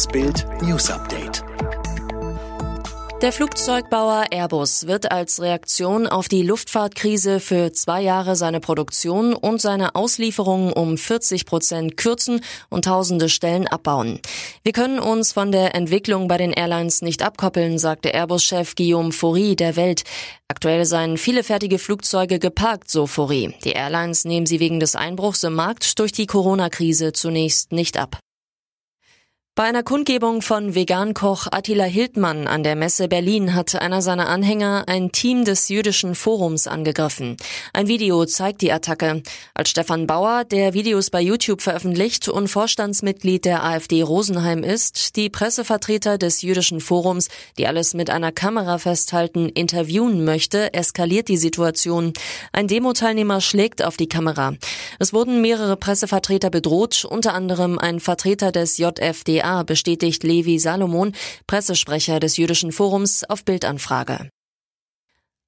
Das Bild News Update. Der Flugzeugbauer Airbus wird als Reaktion auf die Luftfahrtkrise für zwei Jahre seine Produktion und seine Auslieferungen um 40 Prozent kürzen und tausende Stellen abbauen. Wir können uns von der Entwicklung bei den Airlines nicht abkoppeln, sagte Airbus-Chef Guillaume Faury der Welt. Aktuell seien viele fertige Flugzeuge geparkt, so Faury. Die Airlines nehmen sie wegen des Einbruchs im Markt durch die Corona-Krise zunächst nicht ab. Bei einer Kundgebung von Vegankoch Attila Hildmann an der Messe Berlin hat einer seiner Anhänger ein Team des jüdischen Forums angegriffen. Ein Video zeigt die Attacke. Als Stefan Bauer, der Videos bei YouTube veröffentlicht und Vorstandsmitglied der AfD Rosenheim ist, die Pressevertreter des jüdischen Forums, die alles mit einer Kamera festhalten, interviewen möchte, eskaliert die Situation. Ein Demo-Teilnehmer schlägt auf die Kamera. Es wurden mehrere Pressevertreter bedroht, unter anderem ein Vertreter des JFDA bestätigt Levi Salomon, Pressesprecher des Jüdischen Forums, auf Bildanfrage.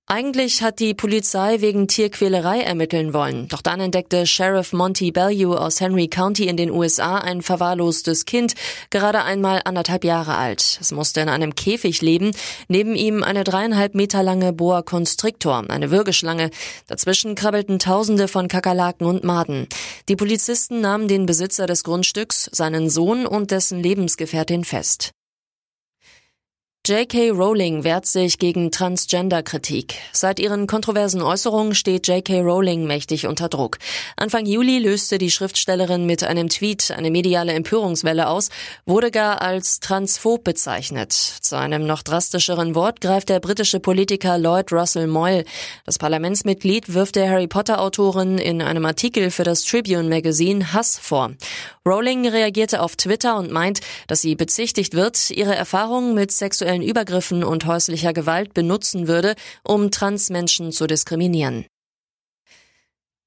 Eigentlich hat die Polizei wegen Tierquälerei ermitteln wollen. Doch dann entdeckte Sheriff Monty Bellew aus Henry County in den USA ein verwahrlostes Kind, gerade einmal anderthalb Jahre alt. Es musste in einem Käfig leben. Neben ihm eine dreieinhalb Meter lange Boa Constrictor, eine Würgeschlange. Dazwischen krabbelten Tausende von Kakerlaken und Maden. Die Polizisten nahmen den Besitzer des Grundstücks, seinen Sohn und dessen Lebensgefährtin fest. J.K. Rowling wehrt sich gegen Transgender-Kritik. Seit ihren kontroversen Äußerungen steht J.K. Rowling mächtig unter Druck. Anfang Juli löste die Schriftstellerin mit einem Tweet eine mediale Empörungswelle aus, wurde gar als transphob bezeichnet. Zu einem noch drastischeren Wort greift der britische Politiker Lloyd Russell Moyle. Das Parlamentsmitglied wirft der Harry Potter-Autorin in einem Artikel für das Tribune Magazine Hass vor. Rowling reagierte auf Twitter und meint, dass sie bezichtigt wird, ihre Erfahrungen mit sexuellen sexuellen Übergriffen und häuslicher Gewalt benutzen würde, um Transmenschen zu diskriminieren.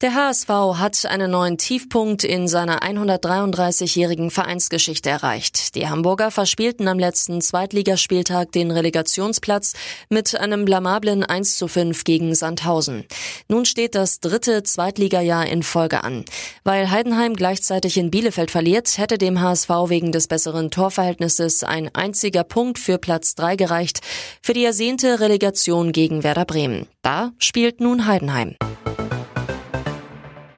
Der HSV hat einen neuen Tiefpunkt in seiner 133-jährigen Vereinsgeschichte erreicht. Die Hamburger verspielten am letzten Zweitligaspieltag den Relegationsplatz mit einem blamablen 1 zu 5 gegen Sandhausen. Nun steht das dritte Zweitligajahr in Folge an. Weil Heidenheim gleichzeitig in Bielefeld verliert, hätte dem HSV wegen des besseren Torverhältnisses ein einziger Punkt für Platz 3 gereicht für die ersehnte Relegation gegen Werder Bremen. Da spielt nun Heidenheim.